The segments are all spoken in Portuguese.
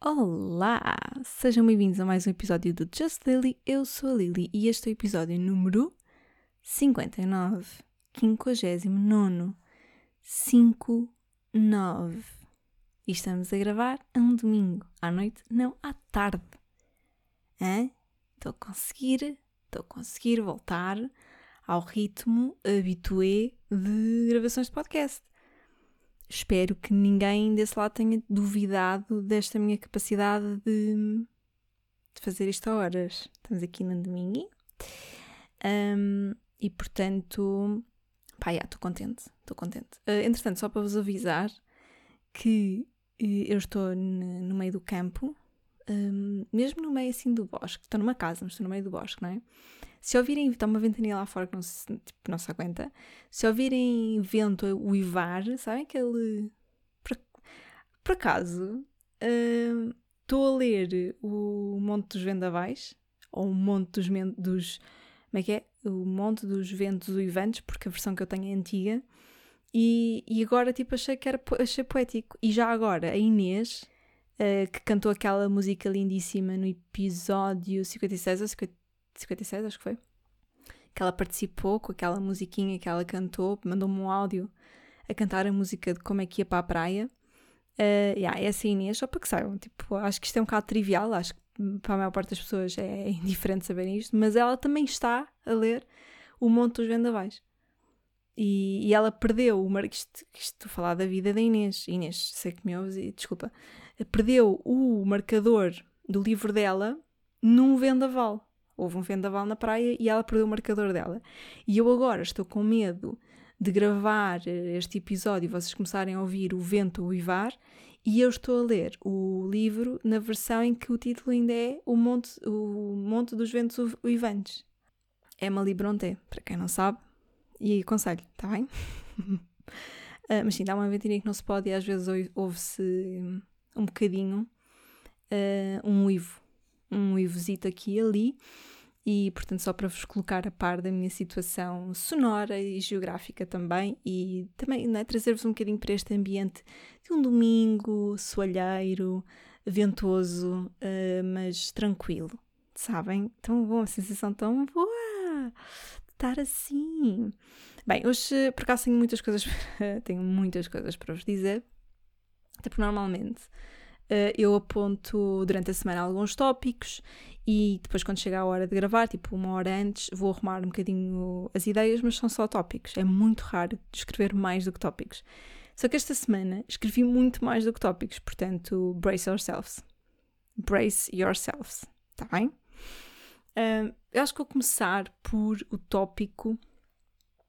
Olá! Sejam bem-vindos a mais um episódio do Just Lily. Eu sou a Lily e este é o episódio número 59, 59. 59. E estamos a gravar a um domingo, à noite, não à tarde. Hã? Estou a conseguir, estou a conseguir voltar ao ritmo habitué de gravações de podcast. Espero que ninguém desse lado tenha duvidado desta minha capacidade de, de fazer isto a horas. Estamos aqui no domingo. Um, e portanto, pá, estou contente, estou contente. Uh, entretanto, só para vos avisar que uh, eu estou no meio do campo, um, mesmo no meio assim do bosque, estou numa casa, mas estou no meio do bosque, não é? Se ouvirem, está uma ventania lá fora que não se, tipo, não se aguenta, se ouvirem vento uivar, sabem aquele. Por, por acaso, estou uh, a ler o Monte dos Vendavais, ou o Monte dos, dos. Como é que é? O Monte dos Ventos Uivantes, porque a versão que eu tenho é antiga. E, e agora, tipo, achei que era achei poético. E já agora, a Inês, uh, que cantou aquela música lindíssima no episódio 56 ou 56, acho que foi, que ela participou com aquela musiquinha que ela cantou, mandou-me um áudio a cantar a música de como é que ia para a praia. Uh, yeah, essa é a Inês, só para que saibam, tipo, acho que isto é um bocado trivial, acho que para a maior parte das pessoas é indiferente saberem isto, mas ela também está a ler O Monte dos Vendavais. E, e ela perdeu o mar... isto, isto estou a falar da vida da Inês. Inês, sei que me ouves e desculpa. Perdeu o marcador do livro dela num vendaval. Houve um vendaval na praia e ela perdeu o marcador dela. E eu agora estou com medo de gravar eh, este episódio e vocês começarem a ouvir o vento uivar e eu estou a ler o livro na versão em que o título ainda é O Monte, o Monte dos Ventos Uivantes. Emily Brontë, para quem não sabe, e aconselho, está bem? uh, mas sim, dá uma ventania que não se pode e às vezes ouve-se um bocadinho uh, um uivo, um uivozito aqui e ali e, portanto, só para vos colocar a par da minha situação sonora e geográfica também, e também né, trazer-vos um bocadinho para este ambiente de um domingo soalheiro, ventoso, uh, mas tranquilo, sabem? Tão bom, a sensação tão boa estar assim. Bem, hoje por acaso tenho muitas coisas, tenho muitas coisas para vos dizer, até porque normalmente eu aponto durante a semana alguns tópicos e depois quando chega a hora de gravar, tipo uma hora antes, vou arrumar um bocadinho as ideias, mas são só tópicos. É muito raro escrever mais do que tópicos. Só que esta semana escrevi muito mais do que tópicos, portanto, brace yourselves. Brace yourselves, tá bem? Uh, eu acho que vou começar por o tópico,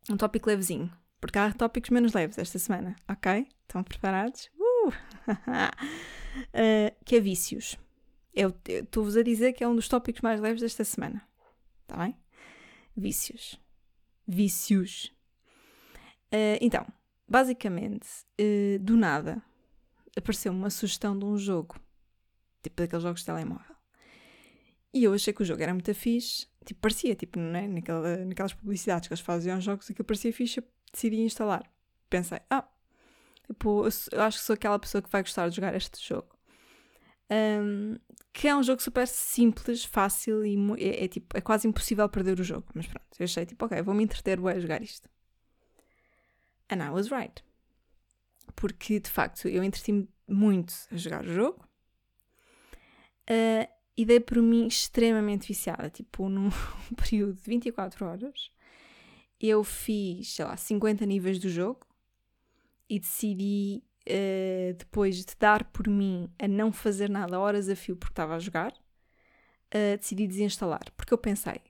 um tópico levezinho, porque há tópicos menos leves esta semana, ok? Estão preparados? Uh! que é vícios. Eu estou-vos a dizer que é um dos tópicos mais leves desta semana. Está bem? Vícios. Vícios. Uh, então, basicamente, uh, do nada, apareceu uma sugestão de um jogo. Tipo daqueles jogos de telemóvel. E eu achei que o jogo era muito fixe. Tipo, parecia, tipo, né? Naquela, naquelas publicidades que eles faziam aos jogos, que parecia fixe, decidi instalar. Pensei, ah, tipo, eu acho que sou aquela pessoa que vai gostar de jogar este jogo. Um, que é um jogo super simples, fácil e é, é, tipo, é quase impossível perder o jogo. Mas pronto, eu achei tipo, ok, vou-me entreter a jogar isto. And I was right. Porque de facto eu entreti-me muito a jogar o jogo uh, e dei por mim extremamente viciada. Tipo, num período de 24 horas, eu fiz, sei lá, 50 níveis do jogo e decidi uh, depois de dar por mim a não fazer nada horas a fio porque estava a jogar, uh, decidi desinstalar. Porque eu pensei,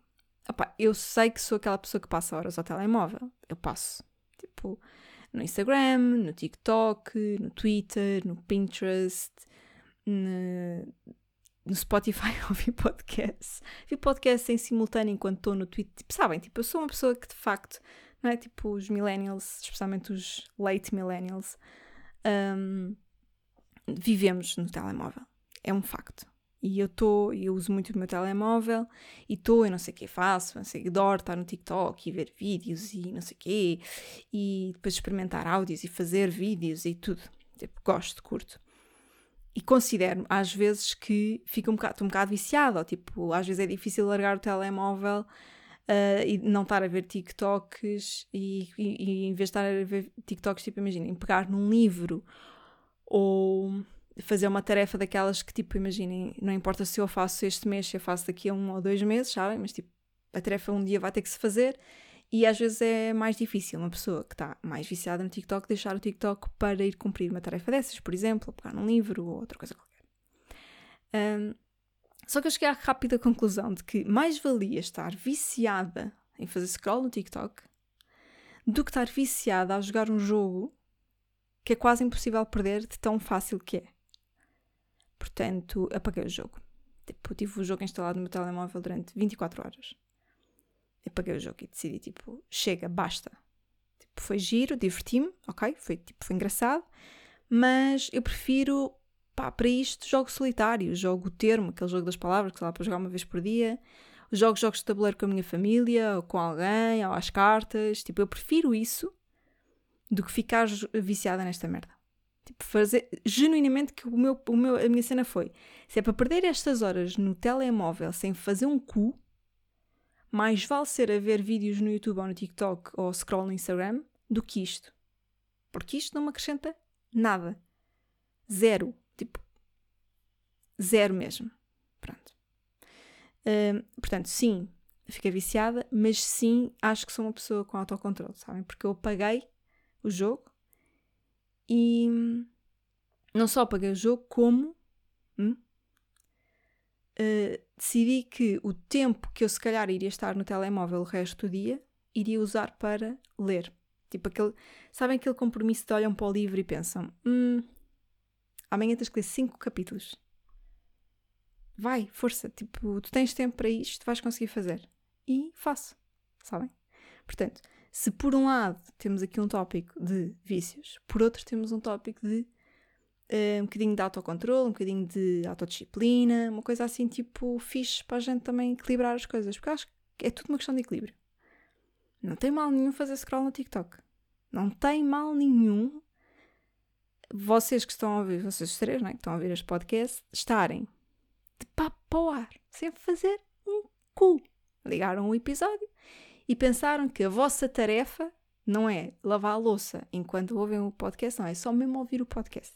opa, eu sei que sou aquela pessoa que passa horas ao telemóvel. Eu passo, tipo, no Instagram, no TikTok, no Twitter, no Pinterest, no, no Spotify ouvi podcasts. Vi podcasts em simultâneo enquanto estou no Twitter. Tipo, sabem, tipo, eu sou uma pessoa que de facto, não é? Tipo, os millennials, especialmente os late millennials, um, vivemos no telemóvel. É um facto. E eu estou, eu uso muito o meu telemóvel e estou, eu não sei o que faço, não sei, adoro estar no TikTok e ver vídeos e não sei o quê, e depois experimentar áudios e fazer vídeos e tudo. Tipo, gosto, curto. e considero às vezes que fico um bocado, um bocado viciada, ou tipo, às vezes é difícil largar o telemóvel uh, e não estar a ver TikToks e, e, e, em vez de estar a ver TikToks, tipo, imaginem, pegar num livro ou fazer uma tarefa daquelas que, tipo, imaginem, não importa se eu faço este mês, se eu faço daqui a um ou dois meses, sabem? Mas, tipo, a tarefa um dia vai ter que se fazer e às vezes é mais difícil uma pessoa que está mais viciada no TikTok deixar o TikTok para ir cumprir uma tarefa dessas, por exemplo, pegar num livro ou outra coisa qualquer. Um, só que eu cheguei à rápida conclusão de que mais valia estar viciada em fazer scroll no TikTok do que estar viciada a jogar um jogo que é quase impossível perder de tão fácil que é. Portanto, apaguei o jogo. Tipo, tive o jogo instalado no meu telemóvel durante 24 horas. Apaguei o jogo e decidi, tipo, chega, basta. Tipo, foi giro, diverti-me, ok? Foi, tipo, foi engraçado. Mas eu prefiro pá, para isto jogo solitário, jogo o termo, aquele jogo das palavras que dá para jogar uma vez por dia, jogo jogos de tabuleiro com a minha família, ou com alguém, ou às cartas, tipo, eu prefiro isso do que ficar viciada nesta merda. Tipo, fazer genuinamente que o meu, o meu, a minha cena foi: se é para perder estas horas no telemóvel sem fazer um cu, mais vale ser a ver vídeos no YouTube ou no TikTok ou scroll no Instagram do que isto. Porque isto não me acrescenta nada. Zero. Zero mesmo. Pronto. Uh, portanto, sim, fiquei viciada, mas sim, acho que sou uma pessoa com autocontrole, sabem? Porque eu apaguei o jogo e não só apaguei o jogo, como hum, uh, decidi que o tempo que eu se calhar iria estar no telemóvel o resto do dia iria usar para ler. Tipo aquele, sabem aquele compromisso de olham para o livro e pensam, hum, amanhã tens que ler 5 capítulos. Vai, força, tipo, tu tens tempo para isto, vais conseguir fazer. E faço, sabem? Portanto, se por um lado temos aqui um tópico de vícios, por outro temos um tópico de uh, um bocadinho de autocontrole, um bocadinho de autodisciplina, uma coisa assim tipo fixe para a gente também equilibrar as coisas, porque acho que é tudo uma questão de equilíbrio. Não tem mal nenhum fazer scroll no TikTok. Não tem mal nenhum vocês que estão a ouvir, vocês três, né, que estão a ouvir este podcast, estarem de papo para o ar, sem fazer um cu. Ligaram um episódio e pensaram que a vossa tarefa não é lavar a louça enquanto ouvem o podcast, não, é só mesmo ouvir o podcast.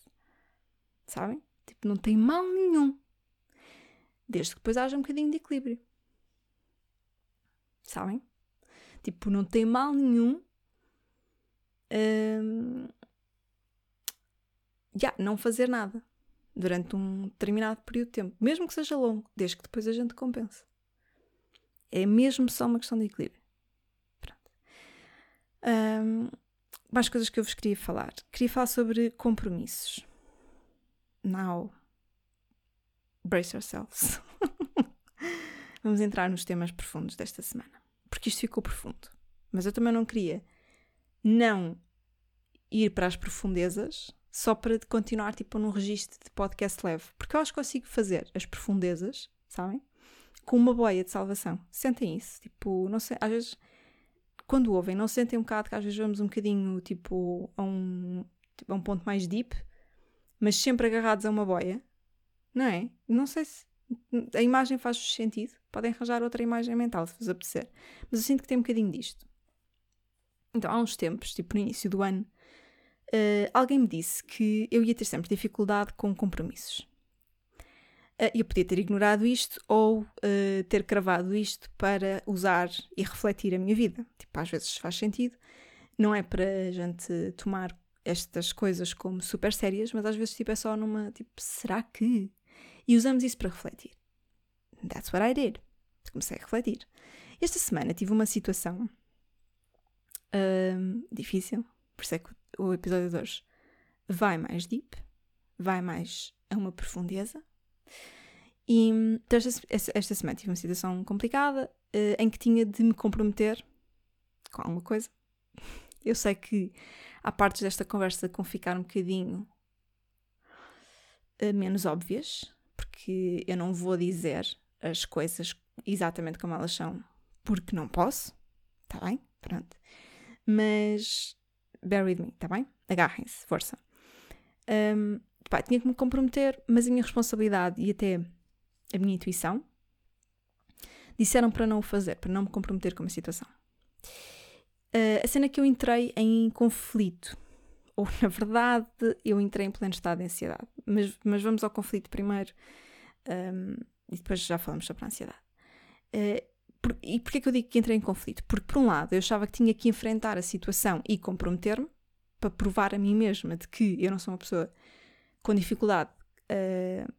Sabem? Tipo, não tem mal nenhum. Desde que depois haja um bocadinho de equilíbrio. Sabem? Tipo, não tem mal nenhum. Hum, yeah, não fazer nada durante um determinado período de tempo, mesmo que seja longo, desde que depois a gente compense. É mesmo só uma questão de equilíbrio. Pronto. Um, mais coisas que eu vos queria falar. Queria falar sobre compromissos. Now, brace yourselves. Vamos entrar nos temas profundos desta semana. Porque isto ficou profundo. Mas eu também não queria não ir para as profundezas só para continuar tipo num registro de podcast leve. Porque eu acho que consigo fazer as profundezas, sabem? Com uma boia de salvação. Sentem isso. Tipo, não sei, às vezes, quando ouvem, não sentem um bocado que às vezes vamos um bocadinho tipo a um, tipo, a um ponto mais deep, mas sempre agarrados a uma boia, não é? Não sei se a imagem faz sentido. Podem arranjar outra imagem mental se vos apetecer. Mas eu sinto que tem um bocadinho disto. Então, há uns tempos, tipo no início do ano, uh, alguém me disse que eu ia ter sempre dificuldade com compromissos. Uh, eu podia ter ignorado isto ou uh, ter cravado isto para usar e refletir a minha vida. Tipo, às vezes faz sentido. Não é para a gente tomar estas coisas como super sérias, mas às vezes tipo, é só numa tipo, será que? E usamos isso para refletir. That's what I did. Comecei a refletir. Esta semana tive uma situação uh, difícil, por isso é que episódio de hoje vai mais deep, vai mais a uma profundeza. E então, esta, esta semana tive uma situação complicada uh, em que tinha de me comprometer com alguma coisa. Eu sei que há partes desta conversa com ficar um bocadinho uh, menos óbvias, porque eu não vou dizer as coisas exatamente como elas são, porque não posso, tá bem? Pronto. Mas bear with me, tá bem? Agarrem-se, força. Um, pá, tinha que me comprometer, mas a minha responsabilidade e até a minha intuição disseram para não o fazer, para não me comprometer com uma situação. Uh, a cena que eu entrei em conflito, ou na verdade eu entrei em pleno estado de ansiedade, mas, mas vamos ao conflito primeiro um, e depois já falamos sobre a ansiedade. Uh, por, e porquê que eu digo que entrei em conflito? Porque, por um lado, eu achava que tinha que enfrentar a situação e comprometer-me para provar a mim mesma de que eu não sou uma pessoa com dificuldade uh,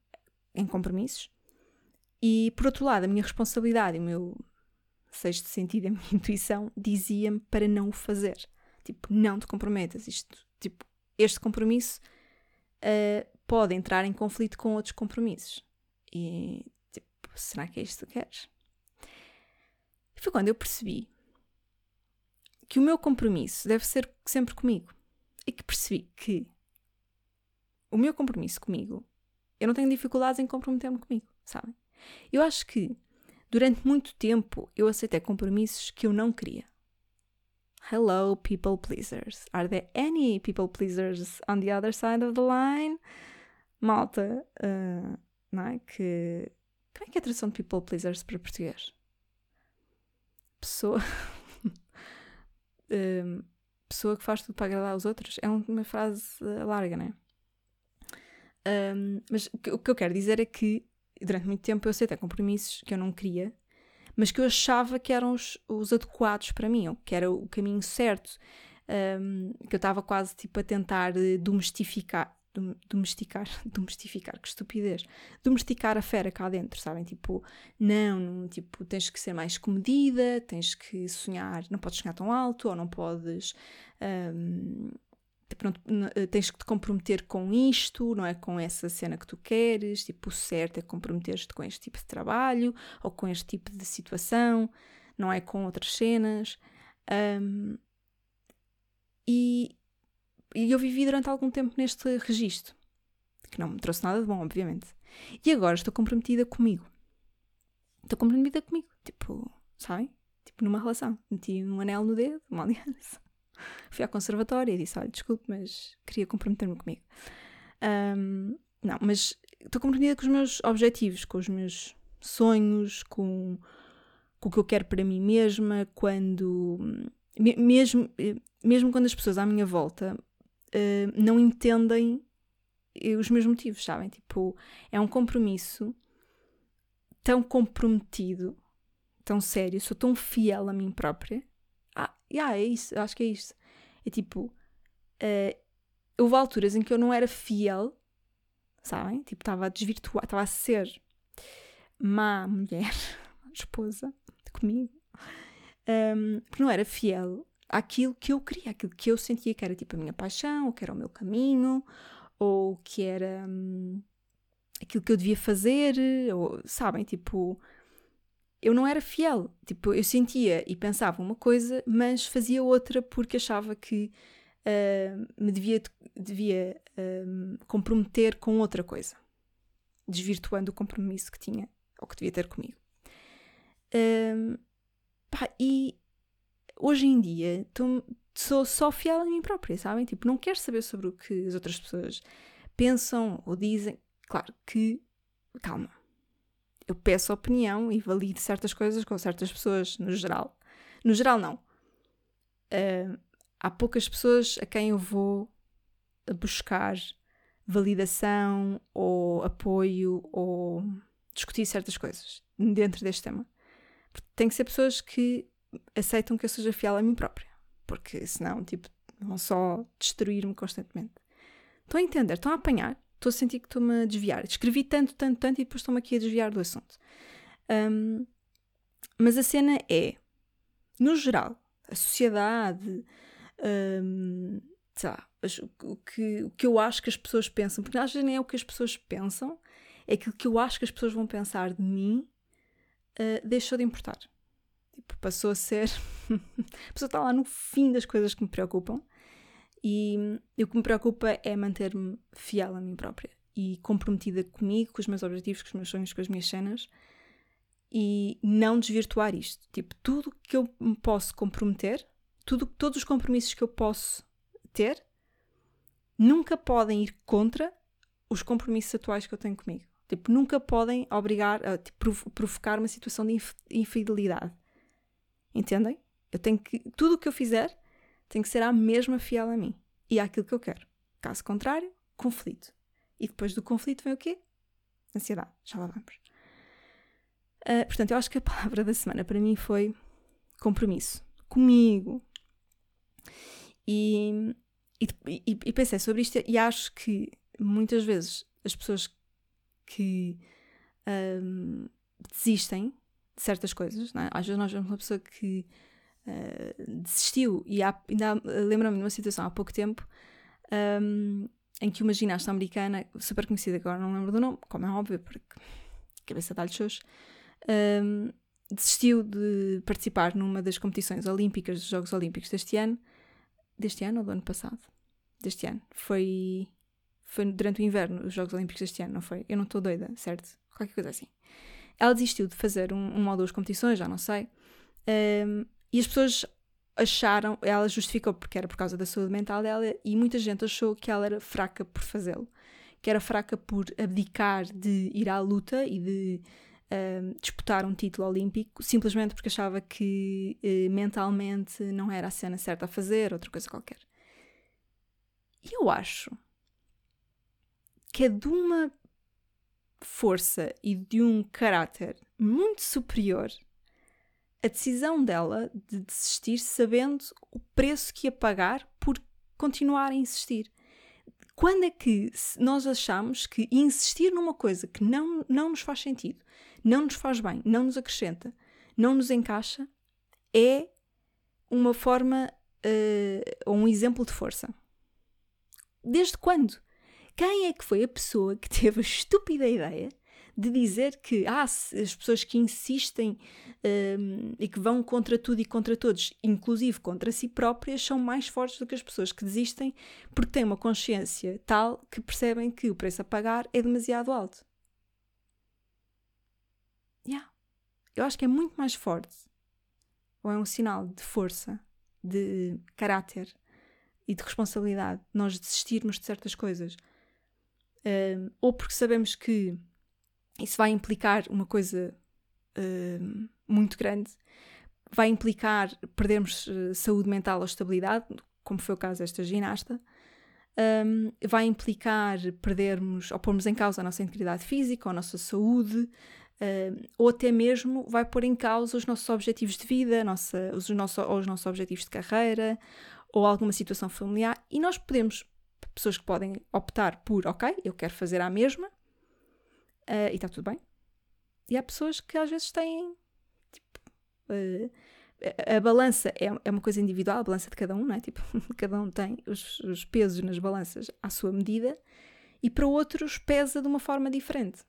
em compromissos. E, por outro lado, a minha responsabilidade, o meu sexto sentido, a minha intuição, dizia-me para não o fazer. Tipo, não te comprometas. Isto, tipo, este compromisso uh, pode entrar em conflito com outros compromissos. E, tipo, será que é isto que queres? Foi quando eu percebi que o meu compromisso deve ser sempre comigo. E que percebi que o meu compromisso comigo, eu não tenho dificuldades em comprometer-me comigo, sabem? Eu acho que durante muito tempo eu aceitei compromissos que eu não queria. Hello, people pleasers. Are there any people pleasers on the other side of the line? Malta, uh, não é? Que. Como é que é a tradução de people pleasers para português? Pessoa. um, pessoa que faz tudo para agradar aos outros. É uma frase uh, larga, né? Um, mas o que eu quero dizer é que durante muito tempo eu aceitei compromissos que eu não queria, mas que eu achava que eram os, os adequados para mim, ou que era o caminho certo, um, que eu estava quase tipo a tentar eh, domestificar, domesticar, domestificar, que estupidez, domesticar a fera cá dentro, sabem? Tipo, não, tipo, tens que ser mais comedida, tens que sonhar, não podes sonhar tão alto, ou não podes, um, tipo, eh, tens que te comprometer com isto, não é com essa cena que tu queres, tipo, o certo é comprometer-te com este tipo de trabalho, ou com este tipo de situação, não é com outras cenas. Um, e e eu vivi durante algum tempo neste registro, que não me trouxe nada de bom, obviamente. E agora estou comprometida comigo. Estou comprometida comigo, tipo, sabem? Tipo, numa relação. Meti um anel no dedo, uma aliança. Fui à conservatória e disse: Olha, desculpe, mas queria comprometer-me comigo. Um, não, mas estou comprometida com os meus objetivos, com os meus sonhos, com, com o que eu quero para mim mesma, quando. Mesmo, mesmo quando as pessoas à minha volta uh, não entendem os meus motivos, sabem? Tipo, é um compromisso tão comprometido, tão sério, sou tão fiel a mim própria. Ah, yeah, é isso, acho que é isso. É tipo, uh, houve alturas em que eu não era fiel, sabem? Tipo, estava a desvirtuar, estava a ser má mulher, esposa comigo, um, porque não era fiel aquilo que eu queria, aquilo que eu sentia que era tipo a minha paixão, ou que era o meu caminho, ou que era hum, aquilo que eu devia fazer, ou sabem, tipo, eu não era fiel. Tipo, eu sentia e pensava uma coisa, mas fazia outra porque achava que uh, me devia, devia uh, comprometer com outra coisa, desvirtuando o compromisso que tinha ou que devia ter comigo. Uh, pá, e hoje em dia sou só fiel a mim própria, sabem? Tipo, não quero saber sobre o que as outras pessoas pensam ou dizem. Claro que, calma, eu peço opinião e valido certas coisas com certas pessoas, no geral. No geral, não. Uh, há poucas pessoas a quem eu vou buscar validação ou apoio ou discutir certas coisas dentro deste tema. Tem que ser pessoas que aceitam que eu seja fiel a mim própria. Porque senão, tipo, vão só destruir-me constantemente. Estão a entender? Estão a apanhar? Estou a sentir que estou-me a desviar. Escrevi tanto, tanto, tanto e depois estou-me aqui a desviar do assunto. Um, mas a cena é, no geral, a sociedade, um, lá, o, que, o que eu acho que as pessoas pensam, porque às vezes nem é o que as pessoas pensam, é aquilo que eu acho que as pessoas vão pensar de mim, uh, deixou de importar. Tipo, passou a ser. a pessoa está lá no fim das coisas que me preocupam. E, e o que me preocupa é manter-me fiel a mim própria e comprometida comigo, com os meus objetivos, com os meus sonhos, com as minhas cenas e não desvirtuar isto. Tipo, tudo que eu me posso comprometer, tudo, todos os compromissos que eu posso ter, nunca podem ir contra os compromissos atuais que eu tenho comigo. Tipo, nunca podem obrigar a tipo, provocar uma situação de infidelidade. Entendem? Eu tenho que. Tudo o que eu fizer tem que ser a mesma fiel a mim e àquilo que eu quero. Caso contrário, conflito. E depois do conflito vem o quê? Ansiedade. Já lá vamos. Uh, portanto, eu acho que a palavra da semana para mim foi compromisso. Comigo. E, e, e, pensei sobre isto e acho que muitas vezes as pessoas que um, desistem de certas coisas, é? às vezes nós vemos uma pessoa que uh, desistiu e há, ainda lembro-me de uma situação há pouco tempo um, em que uma ginasta americana, super conhecida, agora não lembro do nome, como é óbvio, porque cabeça dá-lhe shows, um, desistiu de participar numa das competições olímpicas dos Jogos Olímpicos deste ano, deste ano ou do ano passado? Deste ano. Foi, foi durante o inverno, os Jogos Olímpicos deste ano, não foi? Eu não estou doida, certo? Qualquer coisa assim. Ela desistiu de fazer um, uma ou duas competições, já não sei, um, e as pessoas acharam, ela justificou porque era por causa da saúde mental dela e muita gente achou que ela era fraca por fazê-lo, que era fraca por abdicar de ir à luta e de uh, disputar um título olímpico simplesmente porque achava que uh, mentalmente não era a cena certa a fazer, outra coisa qualquer. E eu acho que é de uma força e de um caráter muito superior a decisão dela de desistir sabendo o preço que ia pagar por continuar a insistir. Quando é que nós achamos que insistir numa coisa que não, não nos faz sentido, não nos faz bem, não nos acrescenta, não nos encaixa, é uma forma uh, um exemplo de força? Desde quando? Quem é que foi a pessoa que teve a estúpida ideia de dizer que ah, as pessoas que insistem um, e que vão contra tudo e contra todos, inclusive contra si próprias, são mais fortes do que as pessoas que desistem porque têm uma consciência tal que percebem que o preço a pagar é demasiado alto. Yeah. Eu acho que é muito mais forte, ou é um sinal de força, de caráter e de responsabilidade nós desistirmos de certas coisas. Ou porque sabemos que isso vai implicar uma coisa muito grande, vai implicar perdermos uh, saúde mental ou estabilidade, como foi o caso desta ginasta, um, vai implicar perdermos ou pormos em causa a nossa integridade física a nossa saúde, ou até mesmo vai pôr em causa os nossos objetivos de vida, nossa, os, nossos, ou os nossos objetivos de carreira, ou alguma situação familiar, e nós podemos, pessoas que podem optar por, ok, eu quero fazer a mesma, Uh, e está tudo bem. E há pessoas que às vezes têm. Tipo, uh, a, a balança é, é uma coisa individual, a balança de cada um, não é? Tipo, cada um tem os, os pesos nas balanças à sua medida e para outros pesa de uma forma diferente.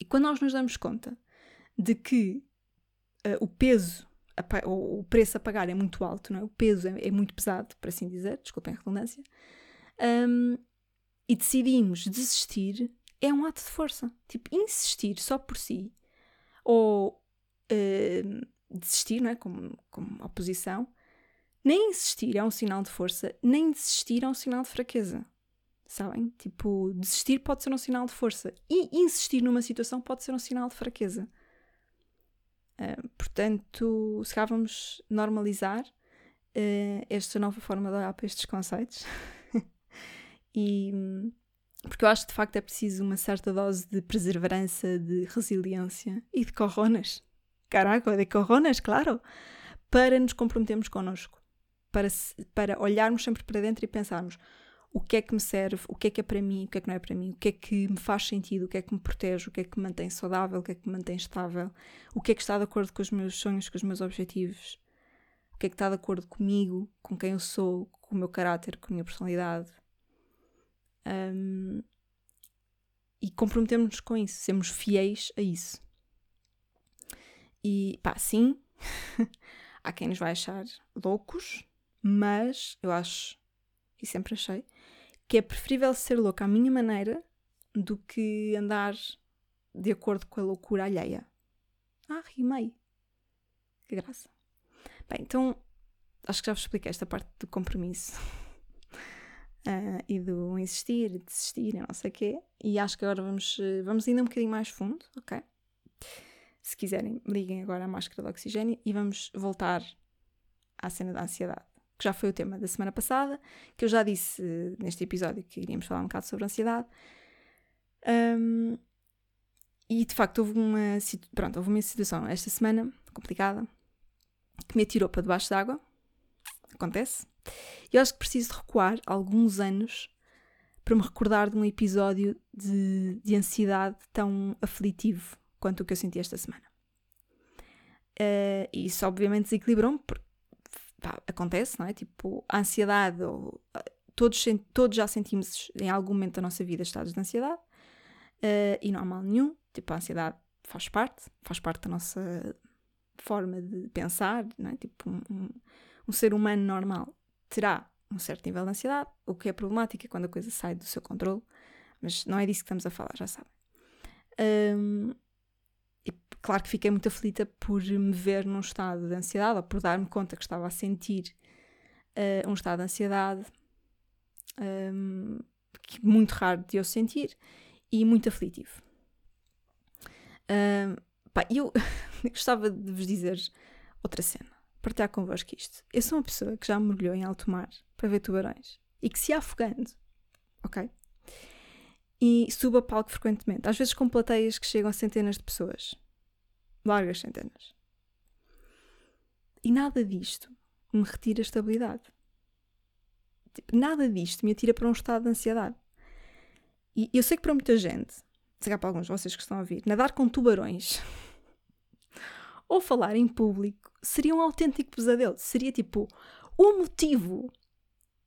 E quando nós nos damos conta de que uh, o peso, a, ou o preço a pagar é muito alto, não é? o peso é, é muito pesado, por assim dizer, desculpem a redundância, um, e decidimos desistir, é um ato de força. Tipo, insistir só por si, ou uh, desistir, não é? Como, como oposição, nem insistir é um sinal de força, nem desistir é um sinal de fraqueza. Sabem? Tipo, desistir pode ser um sinal de força e insistir numa situação pode ser um sinal de fraqueza. Uh, portanto, se cá vamos normalizar uh, esta nova forma de olhar para estes conceitos e porque eu acho que de facto é preciso uma certa dose de perseverança, de resiliência e de coronas. Caraca, de coronas, claro! Para nos comprometermos connosco. Para, para olharmos sempre para dentro e pensarmos o que é que me serve, o que é que é para mim, o que é que não é para mim, o que é que me faz sentido, o que é que me protege, o que é que me mantém saudável, o que é que me mantém estável, o que é que está de acordo com os meus sonhos, com os meus objetivos, o que é que está de acordo comigo, com quem eu sou, com o meu caráter, com a minha personalidade, um, e comprometemos-nos com isso, sermos fiéis a isso. E pá, sim, há quem nos vai achar loucos, mas eu acho, e sempre achei, que é preferível ser louco à minha maneira do que andar de acordo com a loucura alheia. Ah, rimei. Que graça. Bem, então acho que já vos expliquei esta parte do compromisso. uh, e do insistir desistir não sei o quê. E acho que agora vamos, vamos ainda um bocadinho mais fundo, ok? Se quiserem, liguem agora a máscara de oxigênio e vamos voltar à cena da ansiedade, que já foi o tema da semana passada, que eu já disse neste episódio que iríamos falar um bocado sobre ansiedade. Um, e de facto houve uma, pronto, houve uma situação esta semana complicada que me atirou para debaixo d'água. Acontece. Eu acho que preciso recuar alguns anos para me recordar de um episódio de, de ansiedade tão aflitivo quanto o que eu senti esta semana. Uh, isso obviamente desequilibrou-me, porque pá, acontece, não é? Tipo, a ansiedade, ou, todos, todos já sentimos em algum momento da nossa vida estados de ansiedade, uh, e não há mal nenhum. Tipo, a ansiedade faz parte, faz parte da nossa forma de pensar, não é? Tipo, um, um, um ser humano normal terá um certo nível de ansiedade, o que é problemático é quando a coisa sai do seu controle, mas não é disso que estamos a falar, já sabem. Um, e claro que fiquei muito aflita por me ver num estado de ansiedade, ou por dar-me conta que estava a sentir uh, um estado de ansiedade um, muito raro de eu sentir e muito aflitivo. Um, pá, eu gostava de vos dizer outra cena, partilhar convosco isto. Eu sou uma pessoa que já mergulhou em alto mar para ver tubarões e que se afogando, ok? E subo a palco frequentemente, às vezes com plateias que chegam a centenas de pessoas, largas centenas. E nada disto me retira a estabilidade. Tipo, nada disto me atira para um estado de ansiedade. E eu sei que para muita gente, se calhar para alguns de vocês que estão a ouvir, nadar com tubarões ou falar em público seria um autêntico pesadelo. Seria tipo o motivo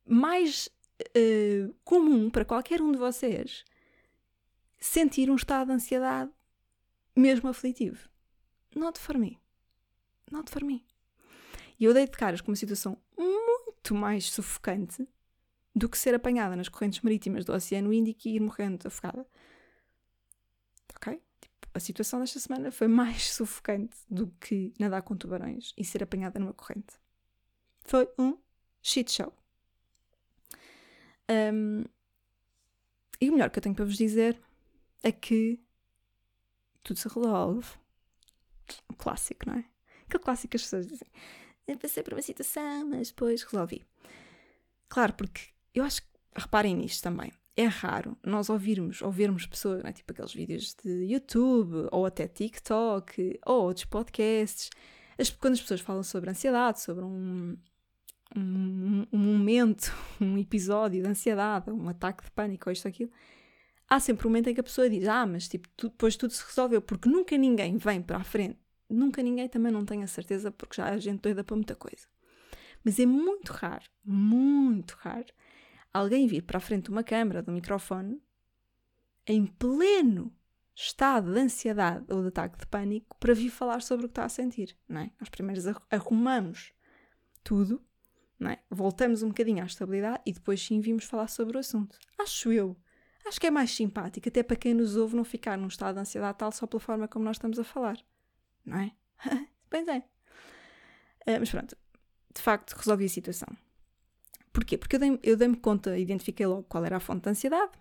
mais uh, comum para qualquer um de vocês sentir um estado de ansiedade mesmo aflitivo. Not for me. Not for me. E eu dei de caras com uma situação muito mais sufocante do que ser apanhada nas correntes marítimas do Oceano Índico e ir morrendo afogada. A situação desta semana foi mais sufocante do que nadar com tubarões e ser apanhada numa corrente. Foi um shit show. Um, e o melhor que eu tenho para vos dizer é que tudo se resolve. O clássico, não é? Aquele clássico que as pessoas dizem. Eu passei por uma situação, mas depois resolvi. Claro, porque eu acho que, reparem nisto também, é raro nós ouvirmos, ouvirmos pessoas, é? tipo aqueles vídeos de YouTube, ou até TikTok, ou outros podcasts, as, quando as pessoas falam sobre ansiedade, sobre um, um, um momento, um episódio de ansiedade, um ataque de pânico, ou isto ou aquilo, há sempre um momento em que a pessoa diz, ah, mas tipo, tu, depois tudo se resolveu, porque nunca ninguém vem para a frente, nunca ninguém também não tem a certeza, porque já há gente doida para muita coisa. Mas é muito raro, muito raro, alguém vir para a frente de uma câmara, de um microfone, em pleno estado de ansiedade ou de ataque de pânico, para vir falar sobre o que está a sentir, não é? Nós primeiro arrumamos tudo, não é? Voltamos um bocadinho à estabilidade e depois sim vimos falar sobre o assunto. Acho eu. Acho que é mais simpático, até para quem nos ouve não ficar num estado de ansiedade tal só pela forma como nós estamos a falar, não é? pois é. Uh, mas pronto, de facto resolvi a situação. Porquê? Porque eu dei-me dei conta, identifiquei logo qual era a fonte da ansiedade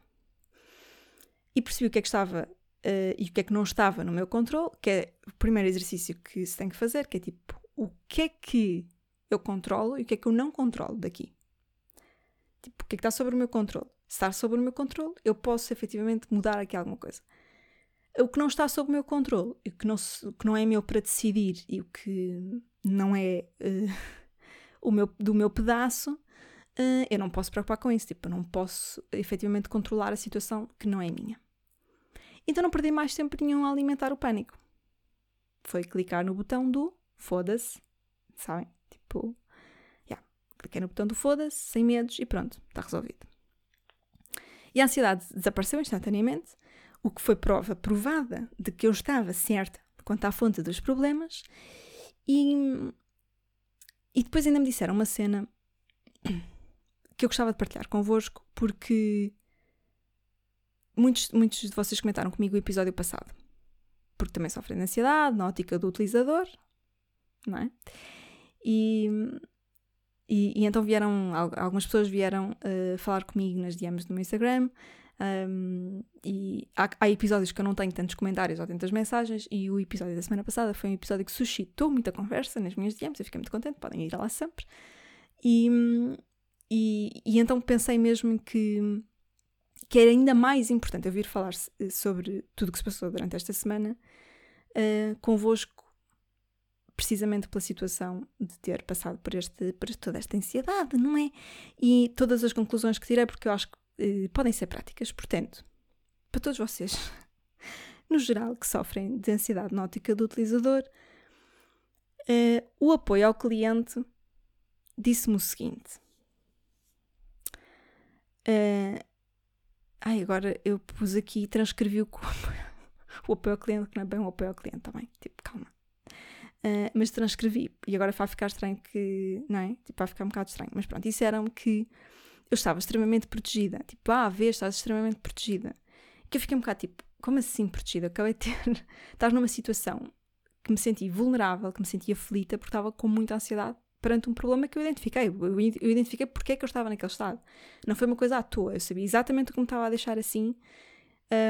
e percebi o que é que estava uh, e o que é que não estava no meu controle, que é o primeiro exercício que se tem que fazer, que é tipo, o que é que eu controlo e o que é que eu não controlo daqui? Tipo, o que é que está sobre o meu controle? Se está sobre o meu controle, eu posso efetivamente mudar aqui alguma coisa. O que não está sob o meu controle, o que não, o que não é meu para decidir e o que não é uh, o meu, do meu pedaço, uh, eu não posso preocupar com isso. Tipo, eu não posso efetivamente controlar a situação que não é minha. Então não perdi mais tempo nenhum a alimentar o pânico. Foi clicar no botão do foda-se, sabem? Tipo, yeah, cliquei no botão do foda-se, sem medos e pronto, está resolvido. E a ansiedade desapareceu instantaneamente, o que foi prova provada de que eu estava certa quanto à fonte dos problemas. E, e depois ainda me disseram uma cena que eu gostava de partilhar convosco, porque muitos, muitos de vocês comentaram comigo o episódio passado. Porque também sofrem de ansiedade, na ótica do utilizador, não é? E, e, e, então vieram, algumas pessoas vieram uh, falar comigo nas DMs do meu Instagram. Um, e há, há, episódios que eu não tenho tantos comentários ou tantas mensagens, e o episódio da semana passada foi um episódio que suscitou muita conversa nas minhas DMs. Eu fiquei muito contente, podem ir lá sempre. E, e, e então pensei mesmo que, que era ainda mais importante eu vir falar sobre tudo o que se passou durante esta semana uh, convosco precisamente pela situação de ter passado por, este, por toda esta ansiedade, não é? E todas as conclusões que tirei, porque eu acho que eh, podem ser práticas. Portanto, para todos vocês, no geral, que sofrem de ansiedade nótica do utilizador, eh, o apoio ao cliente disse-me o seguinte. Uh, ai, agora eu pus aqui, transcrevi o, o apoio ao cliente, que não é bem o apoio ao cliente também. Tipo, calma. Uh, mas transcrevi. E agora vai ficar estranho que. Não é? Tipo, vai ficar um bocado estranho. Mas pronto, disseram-me que eu estava extremamente protegida. Tipo, ah, vês, estás extremamente protegida. Que eu fiquei um bocado tipo, como assim protegida? acabei de ter. estar numa situação que me senti vulnerável, que me senti aflita, porque estava com muita ansiedade perante um problema que eu identifiquei. Eu, identifiquei porque é que eu estava naquele estado. Não foi uma coisa à toa. Eu sabia exatamente o que me estava a deixar assim.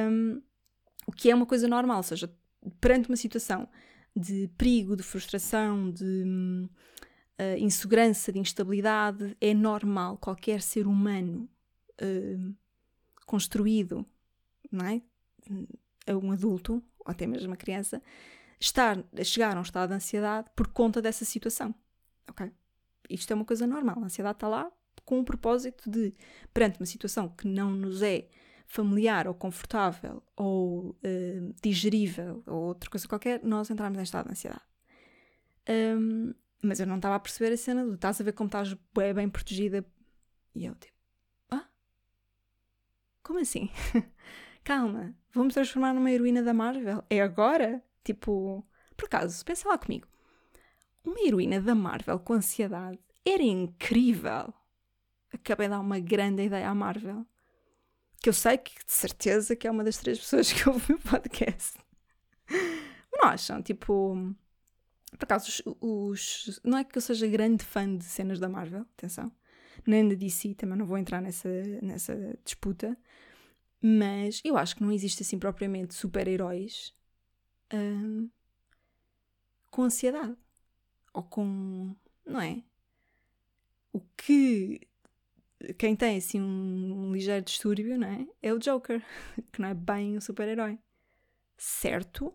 Um, o que é uma coisa normal, ou seja, perante uma situação de perigo, de frustração, de uh, insegurança, de instabilidade, é normal qualquer ser humano uh, construído, não é? A um adulto, ou até mesmo uma criança, estar, chegar a um estado de ansiedade por conta dessa situação. Ok? Isto é uma coisa normal. A ansiedade está lá com o propósito de, perante uma situação que não nos é familiar ou confortável ou uh, digerível ou outra coisa qualquer, nós entramos em estado de ansiedade. Um, mas eu não estava a perceber a cena do estás a ver como estás bem, bem protegida. E eu tipo, ah? Como assim? Calma, vou-me transformar numa heroína da Marvel? É agora? Tipo, por acaso, pensa lá comigo. Uma heroína da Marvel com ansiedade era incrível. Acabei de dar uma grande ideia à Marvel que eu sei que de certeza que é uma das três pessoas que ouve o podcast. Não acham? Tipo, por acaso, os, os, não é que eu seja grande fã de cenas da Marvel, atenção, nem da DC, também não vou entrar nessa, nessa disputa, mas eu acho que não existe assim propriamente super-heróis hum, com ansiedade ou com. não é? O que quem tem assim um, ligeiro distúrbio, não é? É o Joker, que não é bem um super-herói. Certo?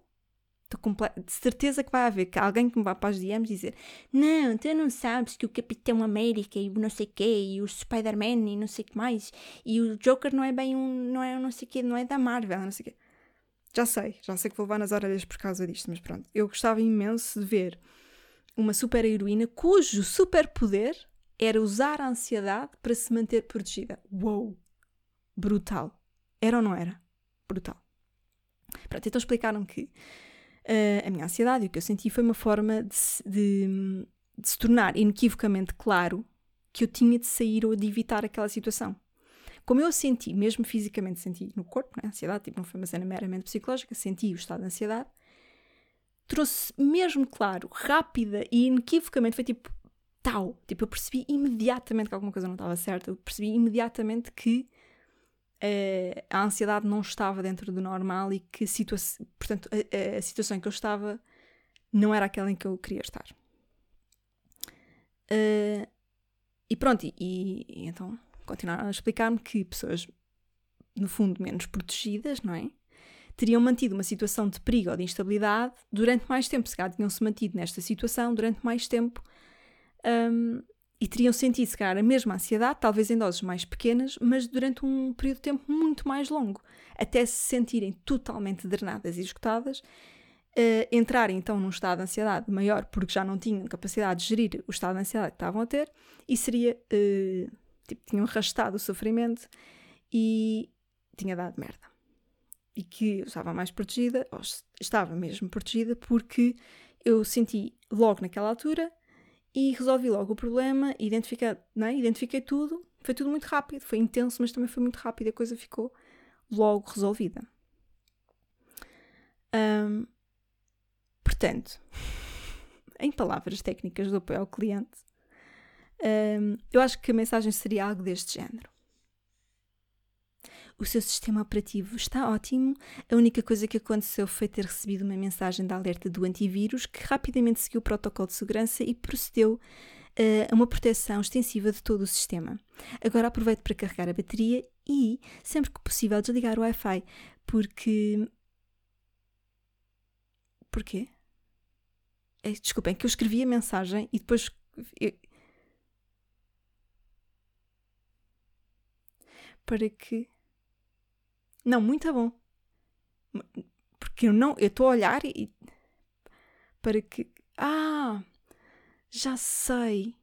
de certeza que vai haver alguém que me vá para as DMs dizer não, tu não sabes que o Capitão América e o não sei quê e o Spider-Man e não sei o que mais e o Joker não é bem um, não é um não sei quê, não é da Marvel, não sei quê. Já sei, já sei que vou levar nas orelhas por causa disto, mas pronto. Eu gostava imenso de ver uma super-heroína cujo superpoder era usar a ansiedade para se manter protegida. Uou! Brutal. Era ou não era? Brutal. Pronto, então explicaram que uh, a minha ansiedade e o que eu senti foi uma forma de, de, de, se tornar inequivocamente claro que eu tinha de sair ou de evitar aquela situação. Como eu senti, mesmo fisicamente senti no corpo, né, ansiedade, tipo, não foi uma cena meramente psicológica, senti o estado de ansiedade, trouxe mesmo claro, rápida e inequivocamente, foi tipo, tal. Tipo, eu percebi imediatamente que alguma coisa não estava certa. Eu percebi imediatamente que uh, a ansiedade não estava dentro do normal e que situa portanto, a, a, situação em que eu estava não era aquela em que eu queria estar. Uh, e pronto, e, e, então continuaram a explicar-me que pessoas, no fundo, menos protegidas, não é? Teriam mantido uma situação de perigo ou de instabilidade durante mais tempo. Se calhar tinham-se mantido nesta situação durante mais tempo um, e teriam sentido, se calhar, a mesma ansiedade, talvez em doses mais pequenas, mas durante um período de tempo muito mais longo, até se sentirem totalmente drenadas e esgotadas, uh, entrarem então num estado de ansiedade maior, porque já não tinham capacidade de gerir o estado de ansiedade que estavam a ter, e seria, uh, tipo, tinham arrastado o sofrimento e tinha dado merda. E que eu estava mais protegida, ou estava mesmo protegida, porque eu senti logo naquela altura e resolvi logo o problema, identifiquei, é? identifiquei tudo, foi tudo muito rápido, foi intenso, mas também foi muito rápido a coisa ficou logo resolvida. Um, portanto, em palavras técnicas do apoio ao cliente, Um, eu acho que a mensagem seria algo deste género. O seu sistema operativo está ótimo. A única coisa que aconteceu foi ter recebido uma mensagem de alerta do antivírus que rapidamente seguiu o protocolo de segurança e procedeu uh, a uma proteção extensiva de todo o sistema. Agora aproveite para carregar a bateria e, sempre que possível, desligar o Wi-Fi, porque. Porquê? É, desculpem, que eu escrevi a mensagem e depois. Eu... Para que. Não, muito bom. Porque eu não. Eu estou a olhar e. Para que. Ah! Já sei.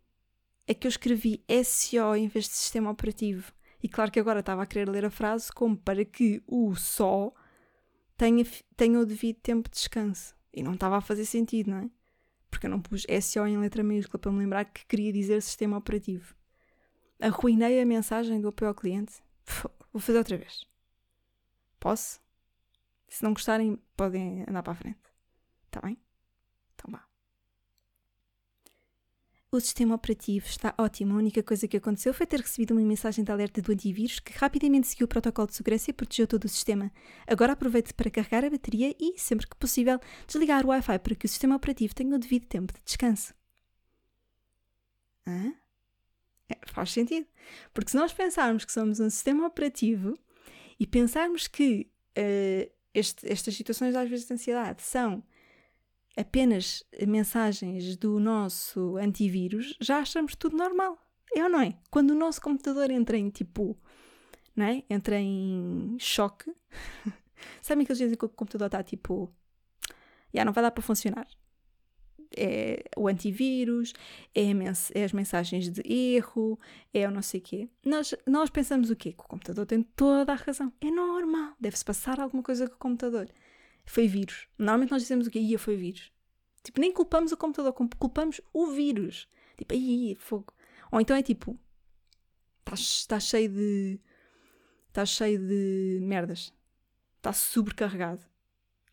É que eu escrevi SO em vez de sistema operativo. E claro que agora estava a querer ler a frase como para que o só tenha, tenha o devido tempo de descanso. E não estava a fazer sentido, não é? Porque eu não pus SO em letra maiúscula para me lembrar que queria dizer sistema operativo. Arruinei a mensagem do apoio ao cliente. Vou fazer outra vez. Posso? Se não gostarem, podem andar para a frente. Está bem? Então vá. O sistema operativo está ótimo. A única coisa que aconteceu foi ter recebido uma mensagem de alerta do antivírus que rapidamente seguiu o protocolo de segurança e protegeu todo o sistema. Agora aproveite para carregar a bateria e, sempre que possível, desligar o Wi-Fi para que o sistema operativo tenha o devido tempo de descanso. Hã? É, faz sentido. Porque se nós pensarmos que somos um sistema operativo e pensarmos que uh, este, estas situações às vezes de ansiedade são apenas mensagens do nosso antivírus, já achamos tudo normal. É ou não é? Quando o nosso computador entra em tipo, não é? Entra em choque. Sabem aqueles dias em que o computador está tipo, já não vai dar para funcionar. É o antivírus, é, mens é, as mensagens de erro, é o não sei quê. Nós, nós pensamos o quê? Que o computador tem toda a razão. É normal, deve-se passar alguma coisa com o computador foi vírus. Normalmente nós dizemos o que ia foi vírus. Tipo, nem culpamos o computador, culpamos o vírus. Tipo, aí, fogo. Ou então é tipo, está tá cheio de. Está cheio de merdas. Está sobrecarregado.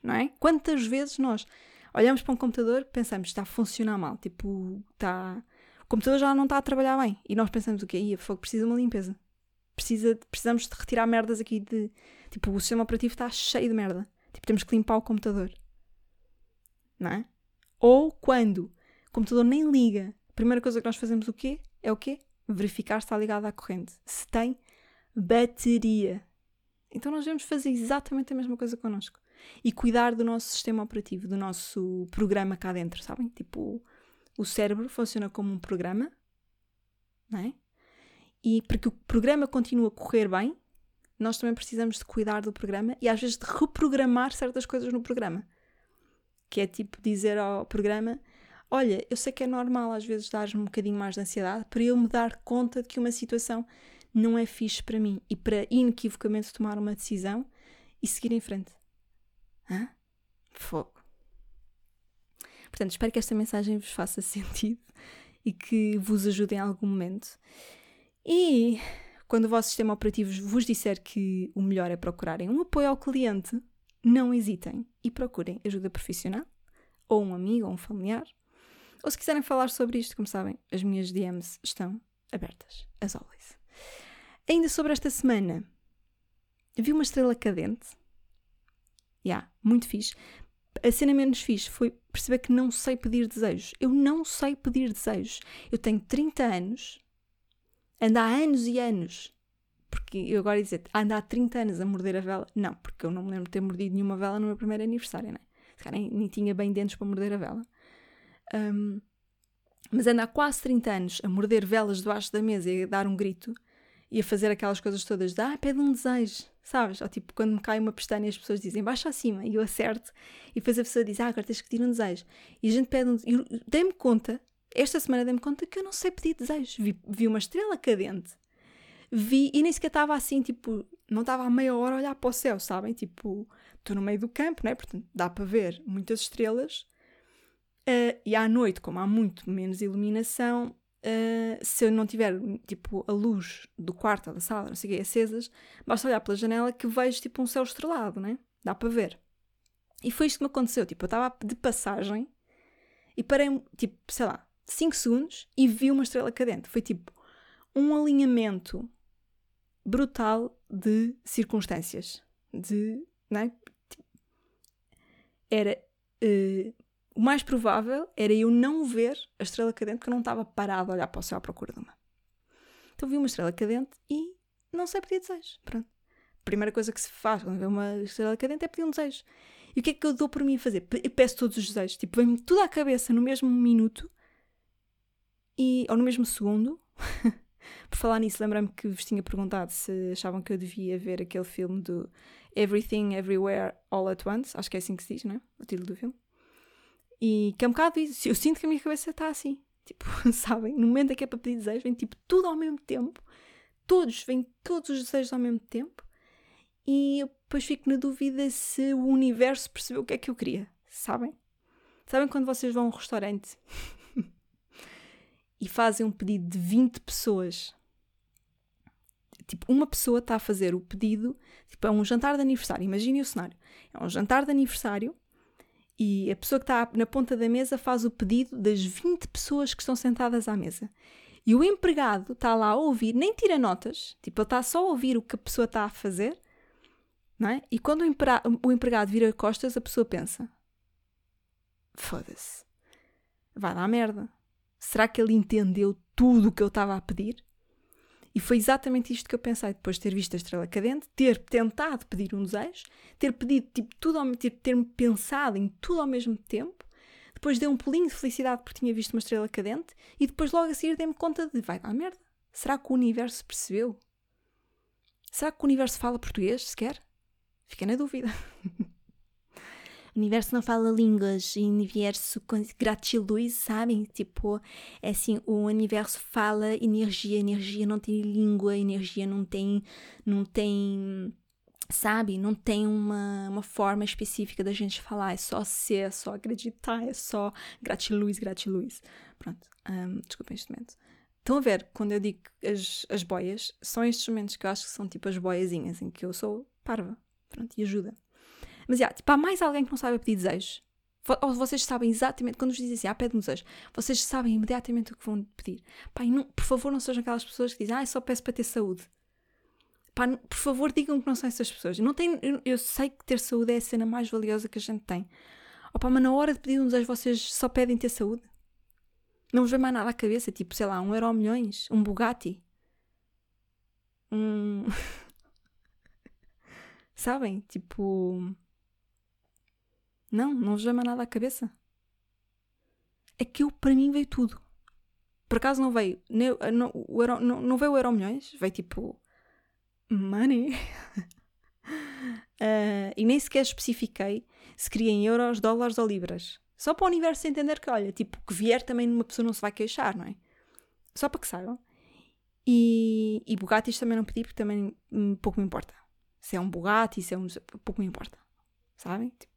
Não é? Quantas vezes nós olhamos para um computador pensamos está a funcionar mal. Tipo, está. O computador já não está a trabalhar bem. E nós pensamos o quê? Ia, fogo, precisa de uma limpeza. Precisa, precisamos de retirar merdas aqui de. Tipo, o sistema operativo está cheio de merda. Tipo, temos que limpar o computador. Não é? Ou quando o computador nem liga, a primeira coisa que nós fazemos o quê? É o quê? Verificar se está ligado à corrente. Se tem bateria. Então nós devemos fazer exatamente a mesma coisa connosco. E cuidar do nosso sistema operativo, do nosso programa cá dentro, sabem? Tipo, o cérebro funciona como um programa, não é? E para que o programa continue a correr bem, nós também precisamos de cuidar do programa e às vezes de reprogramar certas coisas no programa. Que é tipo dizer ao programa: Olha, eu sei que é normal às vezes dar-me um bocadinho mais de ansiedade para eu me dar conta de que uma situação não é fixe para mim e para inequivocamente tomar uma decisão e seguir em frente. Hã? Fogo. Portanto, espero que esta mensagem vos faça sentido e que vos ajude em algum momento. E quando o vosso sistema operativo vos disser que o melhor é procurarem um apoio ao cliente, não hesitem e procurem ajuda profissional, ou um amigo ou um familiar. Ou se quiserem falar sobre isto, como sabem, as minhas DMs estão abertas, as always. Ainda sobre esta semana, vi uma estrela cadente. Yeah, muito fixe. A cena menos fixe foi perceber que não sei pedir desejos. Eu não sei pedir desejos. Eu tenho 30 anos anda há anos e anos. Porque eu agora dizer, anda há 30 anos a morder a vela. Não, porque eu não me lembro de ter mordido nenhuma vela no meu primeiro aniversário, né? Nem, nem tinha bem dentes para morder a vela. Um, mas anda há quase 30 anos a morder velas debaixo da mesa e a dar um grito e a fazer aquelas coisas todas de ah, pede um desejo, sabes? Ou tipo, quando me cai uma pestana e as pessoas dizem baixa acima e eu acerto e depois a pessoa diz ah, agora tens que pedir um desejo. E a gente pede um desejo. Dei-me conta esta semana dei-me conta que eu não sei pedir desejos. Vi, vi uma estrela cadente. Vi, e nem sequer estava assim, tipo, não estava a meia hora a olhar para o céu, sabem? Tipo, estou no meio do campo, né? Portanto, dá para ver muitas estrelas. Uh, e à noite, como há muito menos iluminação, uh, se eu não tiver, tipo, a luz do quarto ou da sala, não sei o acesas, basta olhar pela janela que vejo, tipo, um céu estrelado, né? Dá para ver. E foi isto que me aconteceu. Tipo, eu estava de passagem e parei, tipo, sei lá, 5 segundos e vi uma estrela cadente. Foi tipo um alinhamento brutal de circunstâncias. De. Não é? Era. Uh, o mais provável era eu não ver a estrela cadente porque eu não estava parado a olhar para o céu à procura de uma. Então vi uma estrela cadente e não sei pedir desejos. Pronto. A primeira coisa que se faz quando vê uma estrela cadente é pedir um desejo. E o que é que eu dou por mim a fazer? Eu peço todos os desejos. Tipo, vem-me tudo à cabeça no mesmo minuto e, ou no mesmo segundo. por falar nisso, lembra-me que vos tinha perguntado se achavam que eu devia ver aquele filme do Everything Everywhere All at Once. Acho que é assim que se diz, não é? O título do filme. E que é um bocado isso. Eu sinto que a minha cabeça está assim. Tipo, sabem? No momento em que é para pedir desejos, vem tipo tudo ao mesmo tempo. Todos, vêm todos os desejos ao mesmo tempo. E eu depois fico na dúvida se o universo percebeu o que é que eu queria. Sabem? Sabem quando vocês vão a um restaurante e fazem um pedido de 20 pessoas? Tipo, uma pessoa está a fazer o pedido, tipo, é um jantar de aniversário. Imaginem o cenário. É um jantar de aniversário e a pessoa que está na ponta da mesa faz o pedido das 20 pessoas que estão sentadas à mesa. E o empregado está lá a ouvir, nem tira notas, tipo, ele está só a ouvir o que a pessoa está a fazer, não é? E quando o, o empregado vira costas, a pessoa pensa: foda-se, vai dar merda. Será que ele entendeu tudo o que eu estava a pedir? E foi exatamente isto que eu pensei depois de ter visto a estrela cadente, ter tentado pedir um desejo, ter pedido tipo, tudo ao ter, ter pensado em tudo ao mesmo tempo, depois dei um pulinho de felicidade porque tinha visto uma estrela cadente e depois logo a seguir dei-me conta de vai dar merda. Será que o universo percebeu? Será que o universo fala português sequer? Fiquei na dúvida. o universo não fala línguas, o universo gratiluz, sabem? Tipo, é assim, o universo fala energia, energia não tem língua, energia não tem, não tem, sabe? Não tem uma, uma forma específica da gente falar, é só ser, é só acreditar, é só gratiluz, gratiluz. Pronto, um, desculpem este momento. Estão a ver, quando eu digo as, as boias, são estes momentos que eu acho que são tipo as boiazinhas, em que eu sou parva, pronto, e ajuda. Mas, yeah, tipo, há mais alguém que não sabe pedir desejos? Ou vocês sabem exatamente, quando vos dizem assim, ah, pede um desejo, vocês sabem imediatamente o que vão pedir. Pá, não, por favor, não sejam aquelas pessoas que dizem, ah, eu só peço para ter saúde. Pá, por favor, digam que não são essas pessoas. Não tem, eu, eu, sei que ter saúde é a cena mais valiosa que a gente tem. Oh, mas na hora de pedir um desejo, vocês só pedem ter saúde? Não vos vem mais nada à cabeça, tipo, sei lá, um euro milhões, um Bugatti, um. Sabem? Tipo não, não vos mais nada à cabeça. É que eu, para mim, veio tudo. Por acaso não veio. Não, o euro, não, não veio o Euro Milhões, veio tipo. Money. uh, e nem sequer especifiquei se queria em euros, dólares ou libras. Só para o universo entender que, olha, tipo, que vier também uma pessoa não se vai queixar, não é? Só para que saibam. E, e Bugattis também não pedi porque também um, pouco me importa. Se é um Bugatti, se é um. pouco me importa. Sabem? Tipo,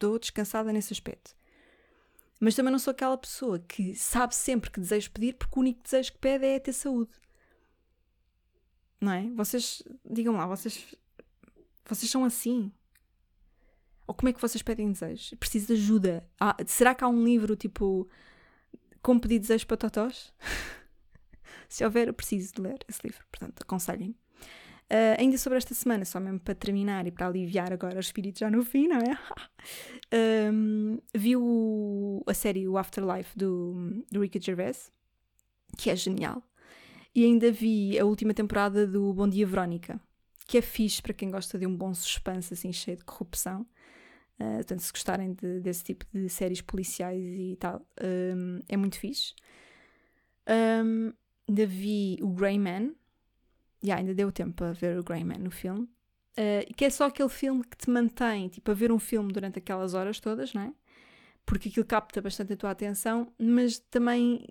estou descansada nesse aspecto. Mas também não sou aquela pessoa que sabe sempre que desejo pedir porque o único desejo que pede é ter saúde. Não é? Vocês, digam lá, vocês, vocês são assim? Ou como é que vocês pedem desejos? Preciso de ajuda. Ah, será que há um livro tipo Como pedir desejos para totós? Se houver, eu preciso de ler esse livro. Portanto, aconselhem-me. Uh, ainda sobre esta semana, só mesmo para terminar e para aliviar agora o espírito já no fim, não é? um, vi o, a série O Afterlife do, do Ricky Gervais, que é genial. E ainda vi a última temporada do Bom Dia Verónica, que é fixe para quem gosta de um bom suspense assim cheio de corrupção. Uh, portanto, se gostarem de, desse tipo de séries policiais e tal, um, é muito fixe. Um, ainda vi o Grey Man, yeah, ainda deu tempo para ver o Grey Man no filme. Uh, que é só aquele filme que te mantém, tipo, a ver um filme durante aquelas horas todas, não é? Porque aquilo capta bastante a tua atenção, mas também,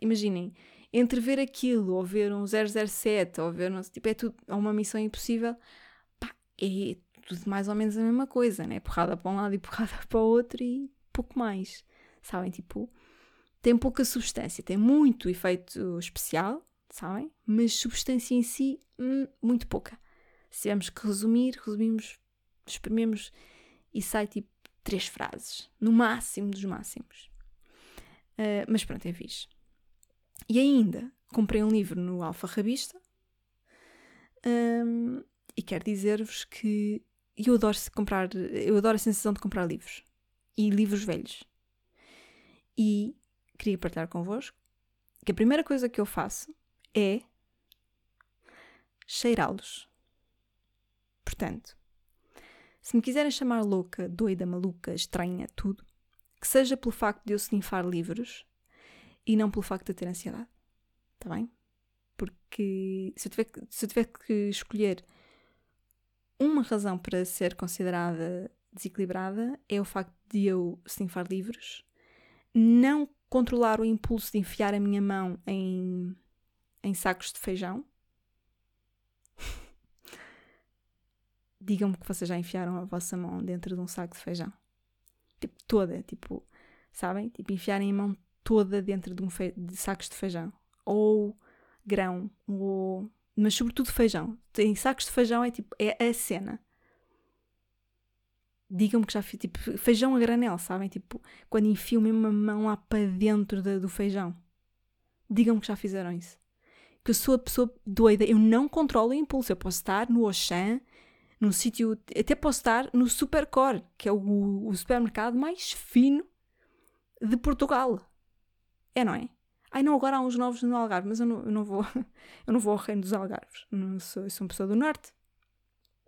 imaginem, entre ver aquilo ou ver um 007 ou ver, tipo, é tudo, é uma missão impossível, pá, é tudo mais ou menos a mesma coisa, né? Porrada para um lado e porrada para o outro e pouco mais, sabem? Tipo, tem pouca substância, tem muito efeito especial, sabem? Mas substância em si, hum, muito pouca. Se tivermos que resumir, resumimos, exprimimos e sai tipo três frases, no máximo dos máximos. Uh, mas pronto, é fixe. E ainda comprei um livro no Alfarrabista um, e quero dizer-vos que eu adoro comprar, eu adoro a sensação de comprar livros e livros velhos. E queria partilhar convosco que a primeira coisa que eu faço é cheirá-los. Portanto, se me quiserem chamar louca, doida, maluca, estranha, tudo, que seja pelo facto de eu snifar livros e não pelo facto de ter ansiedade. Está bem? Porque se eu, tiver, se eu tiver que escolher uma razão para ser considerada desequilibrada é o facto de eu snifar livros, não controlar o impulso de enfiar a minha mão em, em sacos de feijão. Digam-me que vocês já enfiaram a vossa mão dentro de um saco de feijão. Tipo, toda, tipo, sabem? Tipo, enfiarem a mão toda dentro de, um de sacos de feijão. Ou grão, ou... Mas sobretudo feijão. Em sacos de feijão é tipo, é a cena digam-me que já fiz, tipo, feijão a granel, sabem? Tipo, quando enfio mesmo a mão lá para dentro de, do feijão. Digam-me que já fizeram isso. Que eu sou a pessoa doida, eu não controlo o impulso. Eu posso estar no Auchan, num sítio, até posso estar no Supercore, que é o, o supermercado mais fino de Portugal. É, não é? Ai não, agora há uns novos no Algarve, mas eu não, eu não vou eu não vou ao reino dos Algarves. Não sou, eu sou uma pessoa do Norte.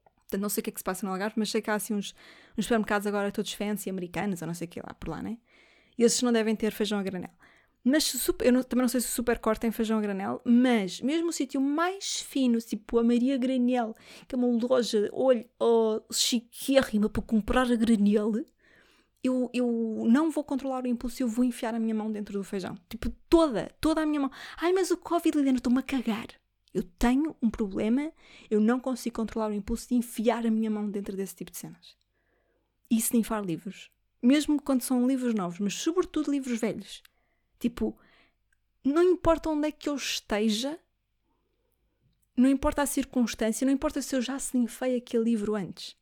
Portanto, não sei o que é que se passa no Algarve, mas sei que há assim uns, uns supermercados agora todos fancy, americanos, ou não sei o que lá por lá, né? E esses não devem ter feijão a granel. Mas super, eu não, também não sei se o Supercore tem feijão a granel, mas mesmo o sítio mais fino, tipo a Maria Granel, que é uma loja, olha, oh, chiquérrima para comprar a granel, eu, eu não vou controlar o impulso, eu vou enfiar a minha mão dentro do feijão. Tipo, toda, toda a minha mão. Ai, mas o Covid, Liliana, estou-me a cagar. Eu tenho um problema, eu não consigo controlar o impulso de enfiar a minha mão dentro desse tipo de cenas. E snifar livros. Mesmo quando são livros novos, mas sobretudo livros velhos. Tipo, não importa onde é que eu esteja, não importa a circunstância, não importa se eu já snifei aquele livro antes.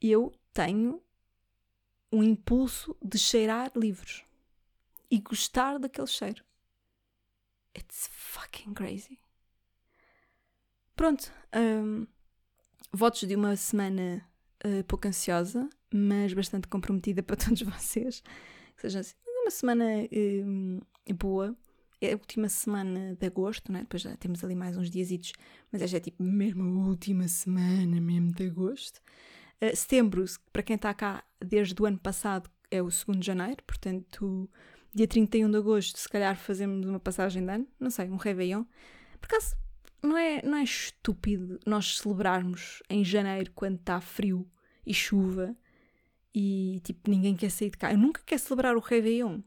Eu tenho um impulso de cheirar livros e gostar daquele cheiro. It's fucking crazy. Pronto, um, votos de uma semana uh, pouco ansiosa, mas bastante comprometida para todos vocês. Que seja assim, uma semana um, boa. É a última semana de agosto, né? depois já temos ali mais uns diazitos, mas esta é tipo mesmo a última semana mesmo de agosto. Uh, setembro, para quem está cá desde o ano passado, é o 2 de janeiro, portanto, dia 31 de agosto, se calhar fazemos uma passagem de ano, não sei, um Réveillon. Por acaso, não é, não é estúpido nós celebrarmos em janeiro quando está frio e chuva e tipo ninguém quer sair de cá. Eu nunca quero celebrar o Réveillon.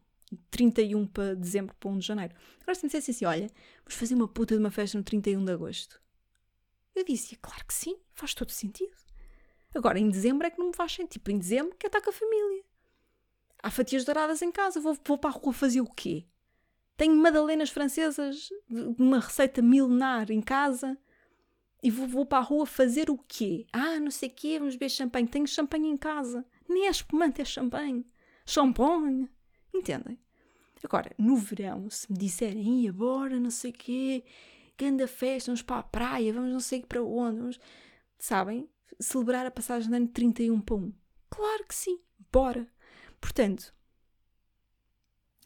31 para dezembro para 1 de janeiro. Agora se me dissesse assim, olha, vamos fazer uma puta de uma festa no 31 de agosto. Eu dizia, claro que sim, faz todo sentido. Agora, em dezembro é que não me faz sentido. Tipo, em dezembro quer estar com a família. Há fatias douradas em casa, vou, vou para a rua fazer o quê? Tenho madalenas francesas, uma receita milenar em casa. E vou, vou para a rua fazer o quê? Ah, não sei o quê, vamos beber champanhe. Tenho champanhe em casa. Nem é espumante, é champanhe. Champanhe. Entendem? Agora, no verão, se me disserem, ia bora, não sei o quê, grande festa, vamos para a praia, vamos não sei para onde, vamos... Sabem? Celebrar a passagem de ano 31 para 1. Claro que sim, bora. Portanto,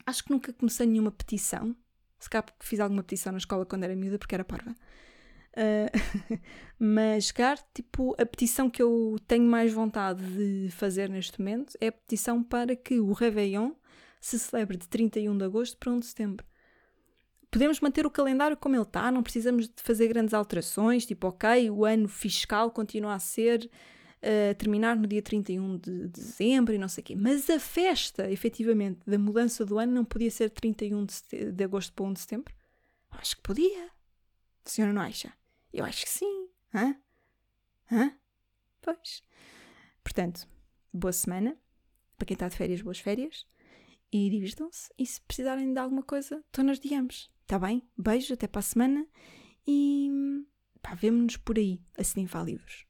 acho que nunca comecei nenhuma petição. Se calhar fiz alguma petição na escola quando era miúda, porque era parva. Uh, mas, cara, tipo, a petição que eu tenho mais vontade de fazer neste momento é a petição para que o Réveillon se celebre de 31 de agosto para 1 de setembro. Podemos manter o calendário como ele está, não precisamos de fazer grandes alterações, tipo, ok, o ano fiscal continua a ser uh, terminar no dia 31 de dezembro e não sei o quê. Mas a festa, efetivamente, da mudança do ano não podia ser 31 de, de agosto para 1 de setembro? Acho que podia. A senhora não acha? Eu acho que sim. Hã? Hã? Pois. Portanto, boa semana. Para quem está de férias, boas férias. E divirtam-se. E se precisarem de alguma coisa, estão nas DMs. Está bem? Beijo, até para a semana. E pá, vemo-nos por aí, assim livros.